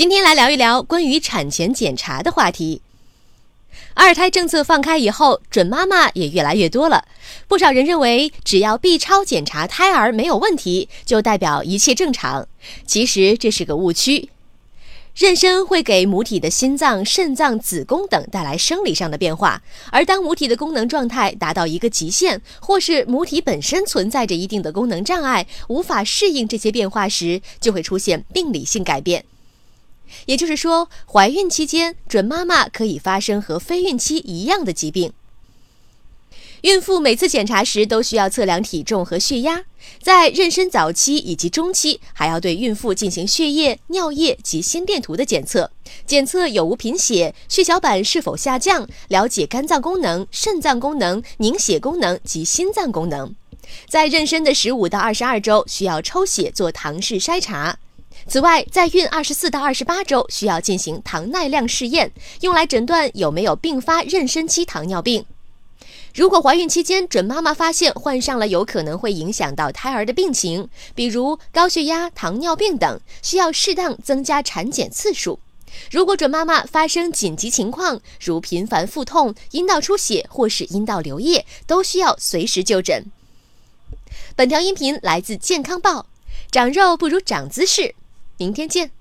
今天来聊一聊关于产前检查的话题。二胎政策放开以后，准妈妈也越来越多了。不少人认为，只要 B 超检查胎儿没有问题，就代表一切正常。其实这是个误区。妊娠会给母体的心脏、肾脏、子宫等带来生理上的变化，而当母体的功能状态达到一个极限，或是母体本身存在着一定的功能障碍，无法适应这些变化时，就会出现病理性改变。也就是说，怀孕期间，准妈妈可以发生和非孕期一样的疾病。孕妇每次检查时都需要测量体重和血压，在妊娠早期以及中期，还要对孕妇进行血液、尿液及心电图的检测，检测有无贫血、血小板是否下降，了解肝脏功能、肾脏功能、凝血功能及心脏功能。在妊娠的十五到二十二周，需要抽血做唐氏筛查。此外，在孕二十四到二十八周需要进行糖耐量试验，用来诊断有没有并发妊娠期糖尿病。如果怀孕期间准妈妈发现患上了有可能会影响到胎儿的病情，比如高血压、糖尿病等，需要适当增加产检次数。如果准妈妈发生紧急情况，如频繁腹痛、阴道出血或是阴道流液，都需要随时就诊。本条音频来自健康报，长肉不如长姿势。明天见。